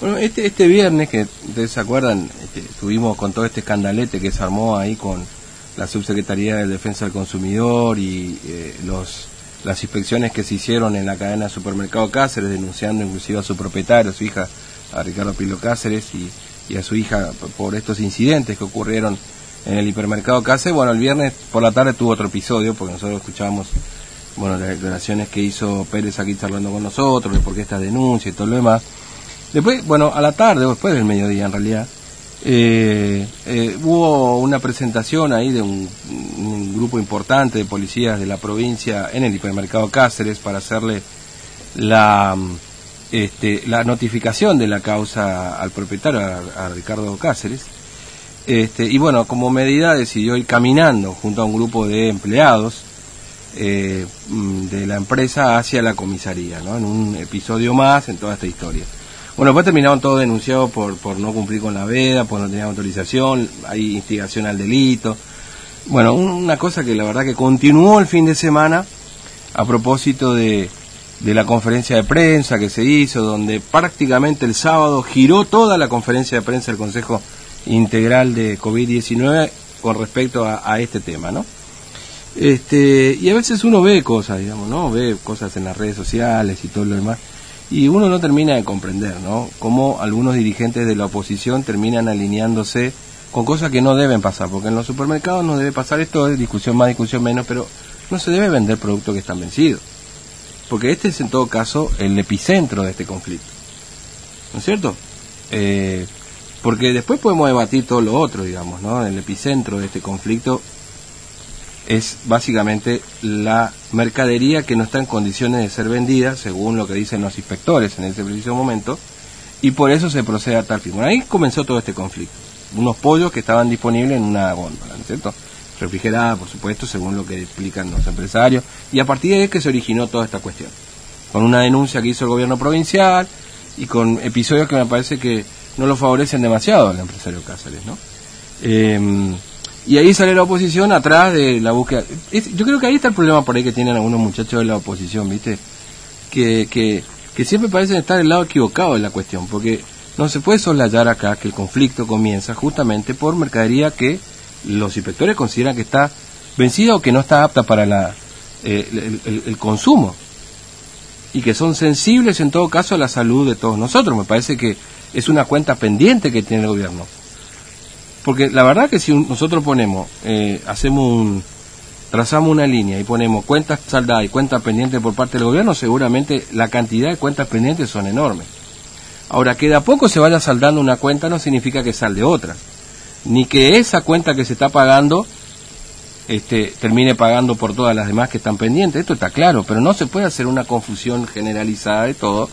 Bueno, este, este viernes, que ustedes se acuerdan, este, estuvimos con todo este escandalete que se armó ahí con la Subsecretaría de Defensa del Consumidor y eh, los las inspecciones que se hicieron en la cadena de supermercado Cáceres, denunciando inclusive a su propietario, a su hija, a Ricardo Pilo Cáceres y, y a su hija por estos incidentes que ocurrieron en el hipermercado Cáceres. Bueno, el viernes por la tarde tuvo otro episodio, porque nosotros escuchábamos bueno, las declaraciones que hizo Pérez aquí charlando con nosotros, de por qué esta denuncia y todo lo demás. Después, bueno, a la tarde, o después del mediodía en realidad, eh, eh, hubo una presentación ahí de un, grupo importante de policías de la provincia en el hipermercado Cáceres para hacerle la, este, la notificación de la causa al propietario, a, Ricardo Cáceres. Este, y bueno, como medida decidió ir caminando junto a un grupo de empleados eh, de la empresa hacia la comisaría, ¿no? en un episodio más en toda esta historia. Bueno, después terminaron todos denunciados por, por no cumplir con la veda, por no tener autorización, hay instigación al delito. Bueno, una cosa que la verdad que continuó el fin de semana a propósito de, de la conferencia de prensa que se hizo, donde prácticamente el sábado giró toda la conferencia de prensa del Consejo Integral de COVID-19 con respecto a, a, este tema, ¿no? Este, y a veces uno ve cosas, digamos, ¿no? Ve cosas en las redes sociales y todo lo demás y uno no termina de comprender, ¿no? Cómo algunos dirigentes de la oposición terminan alineándose con cosas que no deben pasar, porque en los supermercados no debe pasar esto, es discusión más, discusión menos, pero no se debe vender productos que están vencidos. Porque este es en todo caso el epicentro de este conflicto. ¿No es cierto? Eh, porque después podemos debatir todo lo otro, digamos, ¿no? El epicentro de este conflicto es básicamente la mercadería que no está en condiciones de ser vendida, según lo que dicen los inspectores en ese preciso momento, y por eso se procede a tal fin. Ahí comenzó todo este conflicto. Unos pollos que estaban disponibles en una góndola, ¿no es cierto? Refrigerada, por supuesto, según lo que explican los empresarios, y a partir de ahí que se originó toda esta cuestión. Con una denuncia que hizo el gobierno provincial y con episodios que me parece que no lo favorecen demasiado al empresario Cáceres, ¿no? Eh, y ahí sale la oposición atrás de la búsqueda. yo creo que ahí está el problema por ahí que tienen algunos muchachos de la oposición, ¿viste? Que, que, que siempre parecen estar del lado equivocado de la cuestión, porque no se puede soslayar acá que el conflicto comienza justamente por mercadería que los inspectores consideran que está vencida o que no está apta para la, eh, el, el, consumo y que son sensibles en todo caso a la salud de todos nosotros. Me parece que es una cuenta pendiente que tiene el gobierno. Porque la verdad que si nosotros ponemos, eh, hacemos un, trazamos una línea y ponemos cuentas saldadas y cuentas pendientes por parte del gobierno, seguramente la cantidad de cuentas pendientes son enormes. Ahora, que de a poco se vaya saldando una cuenta no significa que salde otra, ni que esa cuenta que se está pagando este, termine pagando por todas las demás que están pendientes, esto está claro, pero no se puede hacer una confusión generalizada de todo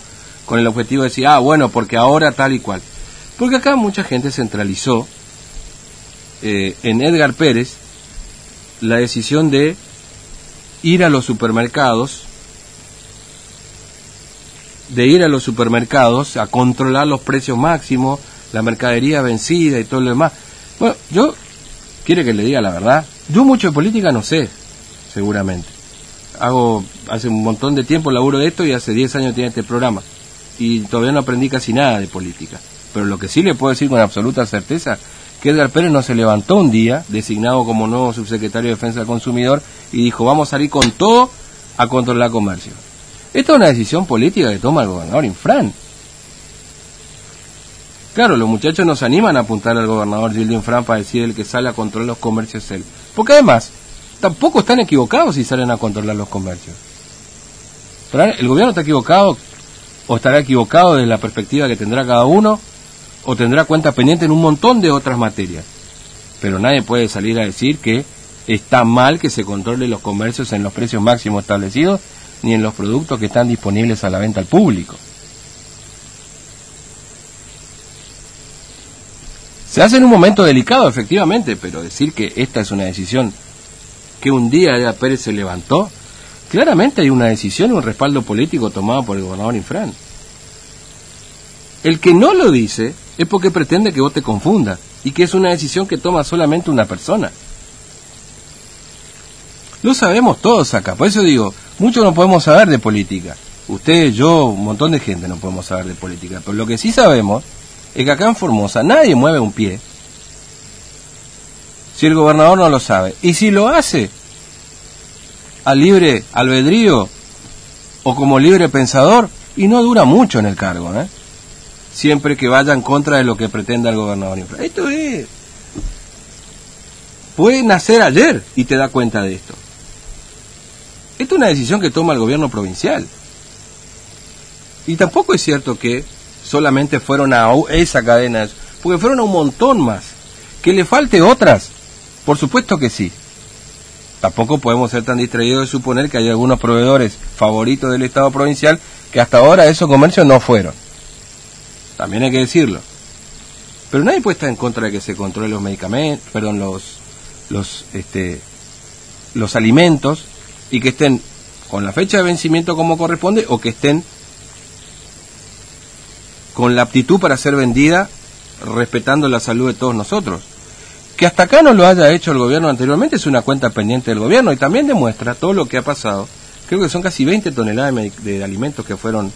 con el objetivo de decir, ah, bueno, porque ahora tal y cual. Porque acá mucha gente centralizó eh, en Edgar Pérez la decisión de ir a los supermercados, de ir a los supermercados a controlar los precios máximos, la mercadería vencida y todo lo demás. Bueno, yo, quiere que le diga la verdad, yo mucho de política no sé, seguramente. Hago, hace un montón de tiempo laburo de esto y hace 10 años tiene este programa. Y todavía no aprendí casi nada de política. Pero lo que sí le puedo decir con absoluta certeza que Edgar Pérez no se levantó un día, designado como nuevo subsecretario de Defensa del Consumidor, y dijo, vamos a salir con todo a controlar comercio. Esta es una decisión política que toma el gobernador Infran. Claro, los muchachos nos animan a apuntar al gobernador Gildo Infran para decir el que sale a controlar los comercios él. Porque además, tampoco están equivocados si salen a controlar los comercios. el gobierno está equivocado o estará equivocado desde la perspectiva que tendrá cada uno o tendrá cuenta pendiente en un montón de otras materias. Pero nadie puede salir a decir que está mal que se controle los comercios en los precios máximos establecidos ni en los productos que están disponibles a la venta al público. Se hace en un momento delicado, efectivamente, pero decir que esta es una decisión que un día Eda Pérez se levantó, claramente hay una decisión, un respaldo político tomado por el gobernador Infran. El que no lo dice es porque pretende que vos te confundas y que es una decisión que toma solamente una persona. Lo sabemos todos acá, por eso digo, mucho no podemos saber de política, Usted, yo, un montón de gente no podemos saber de política, pero lo que sí sabemos es que acá en Formosa nadie mueve un pie si el gobernador no lo sabe. Y si lo hace a libre albedrío o como libre pensador, y no dura mucho en el cargo, ¿eh? Siempre que vaya en contra de lo que pretenda el gobernador. Esto es... Puede nacer ayer y te da cuenta de esto. Esto es una decisión que toma el gobierno provincial. Y tampoco es cierto que solamente fueron a esa cadena, porque fueron a un montón más. Que le falte otras, por supuesto que sí. Tampoco podemos ser tan distraídos de suponer que hay algunos proveedores favoritos del Estado provincial que hasta ahora esos comercios no fueron. También hay que decirlo. Pero nadie puede estar en contra de que se controlen los medicamentos, perdón, los, los, este, los alimentos y que estén con la fecha de vencimiento como corresponde o que estén con la aptitud para ser vendida respetando la salud de todos nosotros. Que hasta acá no lo haya hecho el gobierno anteriormente es una cuenta pendiente del gobierno y también demuestra todo lo que ha pasado. Creo que son casi 20 toneladas de, alimentos que fueron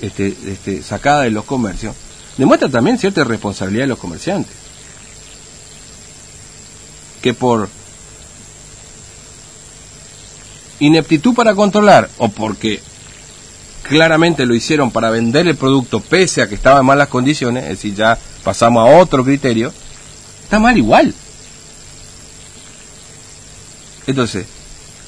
este, este, sacadas de los comercios. Demuestra también cierta responsabilidad de los comerciantes. Que por ineptitud para controlar o porque claramente lo hicieron para vender el producto pese a que estaba en malas condiciones, es decir, ya pasamos a otro criterio, está mal igual. Entonces,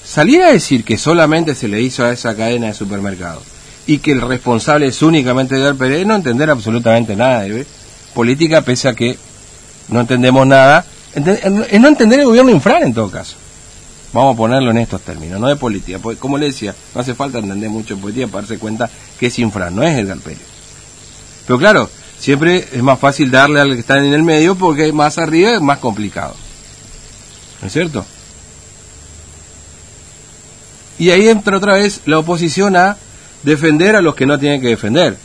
salir a decir que solamente se le hizo a esa cadena de supermercados y que el responsable es únicamente Edgar Pérez, no entender absolutamente nada de política, pese a que no entendemos nada, es no entender el gobierno infrar en todo caso. Vamos a ponerlo en estos términos, no de política. Porque, como le decía, no hace falta entender mucho de política para darse cuenta que es infra, no es Edgar Pérez. Pero claro, siempre es más fácil darle al que está en el medio porque más arriba es más complicado. ¿No es cierto? Y ahí entra otra vez la oposición a defender a los que no tienen que defender.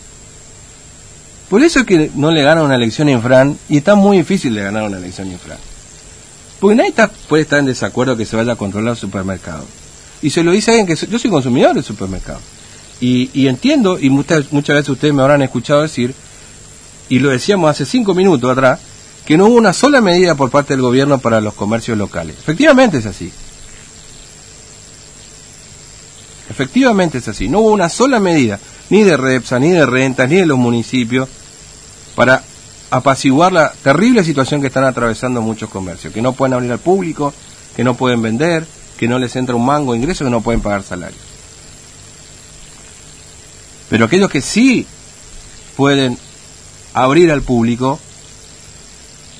Por eso es que no le gana una elección infran y está muy difícil de ganar una elección infran. Porque nadie puede estar en desacuerdo que se vaya a controlar el supermercado. Y se lo dice alguien que yo soy consumidor del supermercado. Y, entiendo, y muchas, muchas veces ustedes me habrán escuchado decir, y lo decíamos hace cinco minutos atrás, que no hubo una sola medida por parte del gobierno para los comercios locales. Efectivamente es así. Efectivamente es así. No hubo una sola medida, ni de REPSA, ni de rentas, ni de los municipios, para apaciguar la terrible situación que están atravesando muchos comercios, que no pueden abrir al público, que no pueden vender, que no les entra un mango de ingreso, que no pueden pagar salarios. Pero aquellos que sí pueden abrir al público,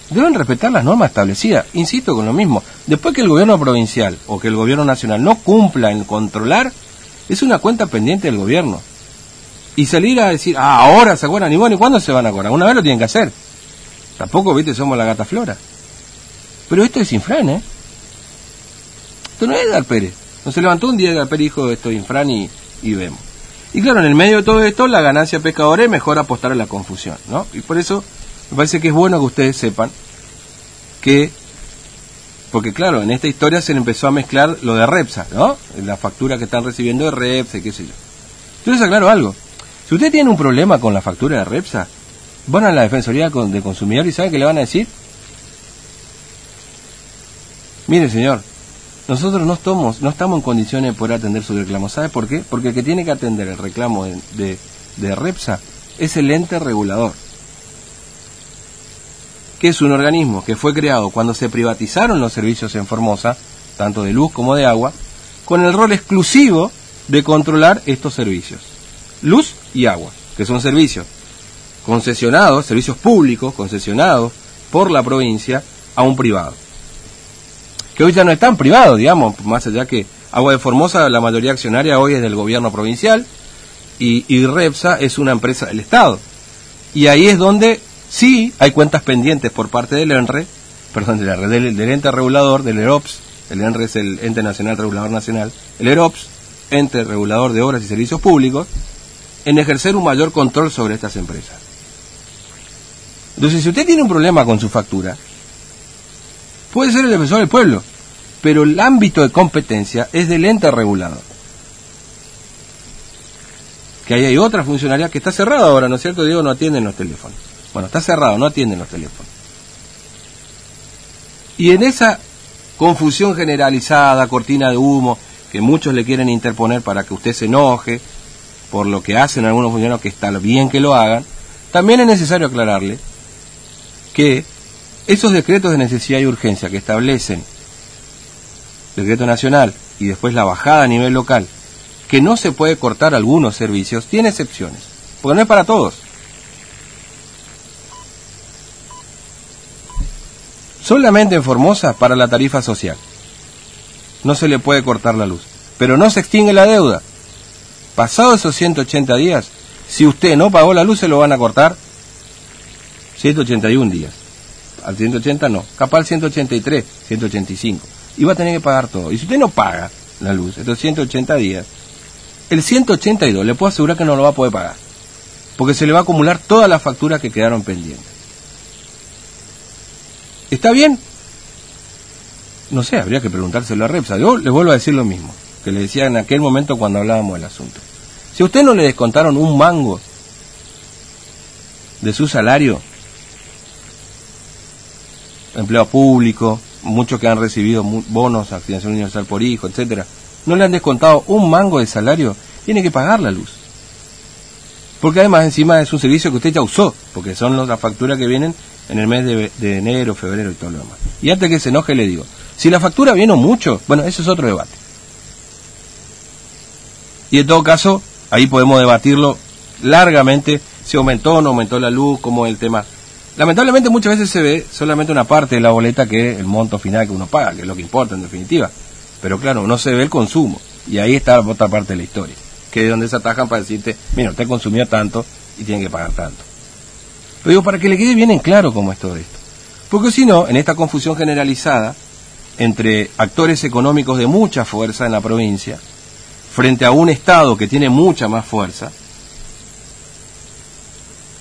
deben respetar las normas establecidas. Insisto con lo mismo, después que el gobierno provincial o que el gobierno nacional no cumpla en controlar, es una cuenta pendiente del gobierno. Y salir a decir, ah, ahora se acuerdan, y bueno, ¿y cuándo se van a acordar? Una vez lo tienen que hacer. Tampoco, viste, somos la gata flora. Pero esto es Infran, ¿eh? Esto no es Edgar Pérez. No se levantó un día Edgar Pérez dijo esto es Infran y, vemos. Y claro, en el medio de todo esto, la ganancia pescadora es mejor apostar a la confusión, ¿no? Y por eso me parece que es bueno que ustedes sepan que, porque claro, en esta historia se le empezó a mezclar lo de Repsa, ¿no? La factura que están recibiendo de Repsa y qué sé yo. Yo les aclaro algo. Si usted tiene un problema con la factura de Repsa, van a la Defensoría de Consumidor y ¿sabe qué le van a decir? Mire, señor, nosotros no estamos, no estamos en condiciones de poder atender su reclamo. ¿Sabe por qué? Porque el que tiene que atender el reclamo de, de, REPSA es el ente regulador, que es un organismo que fue creado cuando se privatizaron los servicios en Formosa, tanto de luz como de agua, con el rol exclusivo de controlar estos servicios. Luz y agua, que son servicios concesionados, servicios públicos concesionados por la provincia a un privado. Que hoy ya no están privados, digamos, más allá que Agua de Formosa, la mayoría accionaria hoy es del gobierno provincial y, y Repsa es una empresa del Estado. Y ahí es donde sí hay cuentas pendientes por parte del ENRE, perdón, del, del, ente regulador, del EROPS, el ENRE es el ente nacional regulador nacional, el EROPS, ente regulador de obras y servicios públicos, en ejercer un mayor control sobre estas empresas. Entonces, si usted tiene un problema con su factura, puede ser el defensor del pueblo, pero el ámbito de competencia es del ente regulador. que ahí hay otra funcionalidad que está cerrada ahora, ¿no es cierto? Diego, no atienden los teléfonos. Bueno, está cerrado, no atienden los teléfonos. Y en esa confusión generalizada, cortina de humo, que muchos le quieren interponer para que usted se enoje por lo que hacen algunos funcionarios, que está bien que lo hagan, también es necesario aclararle que esos decretos de necesidad y urgencia que establecen decreto nacional y después la bajada a nivel local, que no se puede cortar algunos servicios, tiene excepciones, porque no es para todos. Solamente en Formosa para la tarifa social. No se le puede cortar la luz. Pero no se extingue la deuda. Pasados esos 180 días, si usted no pagó la luz, se lo van a cortar 181 días. Al 180 no. Capaz al 183, 185. Y va a tener que pagar todo. Y si usted no paga la luz, estos 180 días, el 182 le puedo asegurar que no lo va a poder pagar. Porque se le va a acumular todas las facturas que quedaron pendientes. ¿Está bien? No sé, habría que preguntárselo a Repsa. Yo le vuelvo a decir lo mismo que le decía en aquel momento cuando hablábamos del asunto. Si a usted no le descontaron un mango de su salario, empleo público, muchos que han recibido bonos a financiación universal por hijo, etcétera, no le han descontado un mango de salario, tiene que pagar la luz. Porque además encima es un servicio que usted ya usó, porque son las facturas que vienen en el mes de, enero, febrero y todo lo demás. Y antes que se enoje le digo, si la factura viene mucho, bueno, eso es otro debate. Y en todo caso, ahí podemos debatirlo largamente, si aumentó o no aumentó la luz, como el tema. Lamentablemente muchas veces se ve solamente una parte de la boleta que es el monto final que uno paga, que es lo que importa en definitiva. Pero claro, no se ve el consumo. Y ahí está otra parte de la historia, que es donde se atajan para decirte, mira, usted consumió tanto y tiene que pagar tanto. Pero digo, para que le quede bien en claro cómo es todo esto. Porque si no, en esta confusión generalizada entre actores económicos de mucha fuerza en la provincia, frente a un Estado que tiene mucha más fuerza,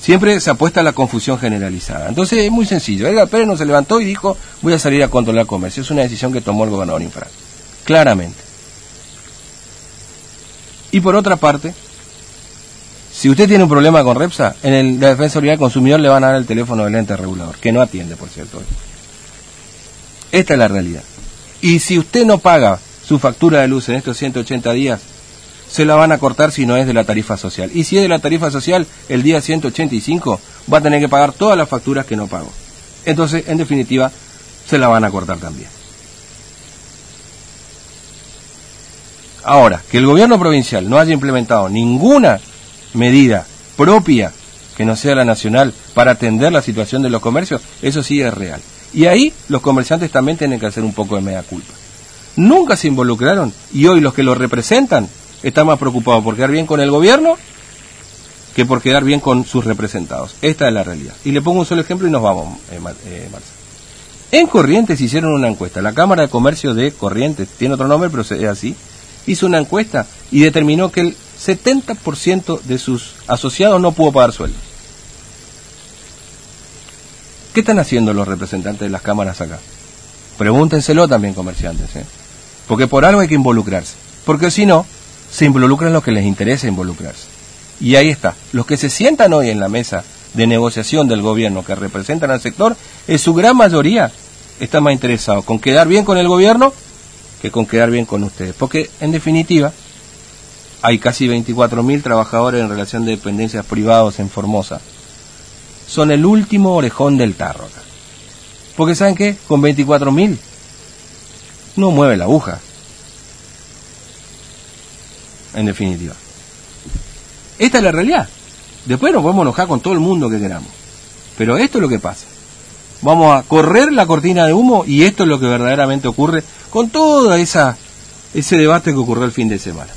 siempre se apuesta a la confusión generalizada. Entonces es muy sencillo. Edgar Pérez no se levantó y dijo, voy a salir a controlar comercio. Es una decisión que tomó el gobernador Infra. Claramente. Y por otra parte, si usted tiene un problema con Repsa, en el, la Defensoría del Consumidor le van a dar el teléfono del ente regulador, que no atiende, por cierto. Esta es la realidad. Y si usted no paga su factura de luz en estos 180 días, se la van a cortar si no es de la tarifa social. Y si es de la tarifa social, el día 185 va a tener que pagar todas las facturas que no pagó. Entonces, en definitiva, se la van a cortar también. Ahora, que el gobierno provincial no haya implementado ninguna medida propia que no sea la nacional para atender la situación de los comercios, eso sí es real. Y ahí los comerciantes también tienen que hacer un poco de media culpa. Nunca se involucraron y hoy los que los representan están más preocupados por quedar bien con el gobierno que por quedar bien con sus representados. Esta es la realidad. Y le pongo un solo ejemplo y nos vamos, eh, eh En Corrientes hicieron una encuesta. La Cámara de Comercio de Corrientes, tiene otro nombre, pero es así, hizo una encuesta y determinó que el 70% de sus asociados no pudo pagar sueldo. ¿Qué están haciendo los representantes de las cámaras acá? Pregúntenselo también, comerciantes, ¿eh? porque por algo hay que involucrarse, porque si no, se involucran los que les interesa involucrarse. Y ahí está, los que se sientan hoy en la mesa de negociación del gobierno que representan al sector, en su gran mayoría están más interesados con quedar bien con el gobierno que con quedar bien con ustedes, porque en definitiva hay casi 24.000 trabajadores en relación de dependencias privados en Formosa. Son el último orejón del tarro. Porque ¿saben qué? Con 24.000 no mueve la aguja. En definitiva. Esta es la realidad. Después nos podemos enojar con todo el mundo que queramos. Pero esto es lo que pasa. Vamos a correr la cortina de humo y esto es lo que verdaderamente ocurre con toda esa ese debate que ocurrió el fin de semana.